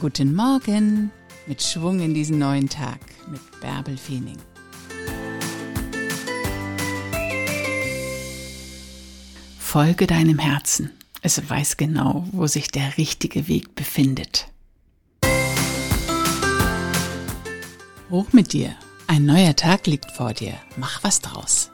Guten Morgen mit Schwung in diesen neuen Tag mit Bärbel Feening. Folge deinem Herzen. Es weiß genau, wo sich der richtige Weg befindet. Hoch mit dir. Ein neuer Tag liegt vor dir. Mach was draus.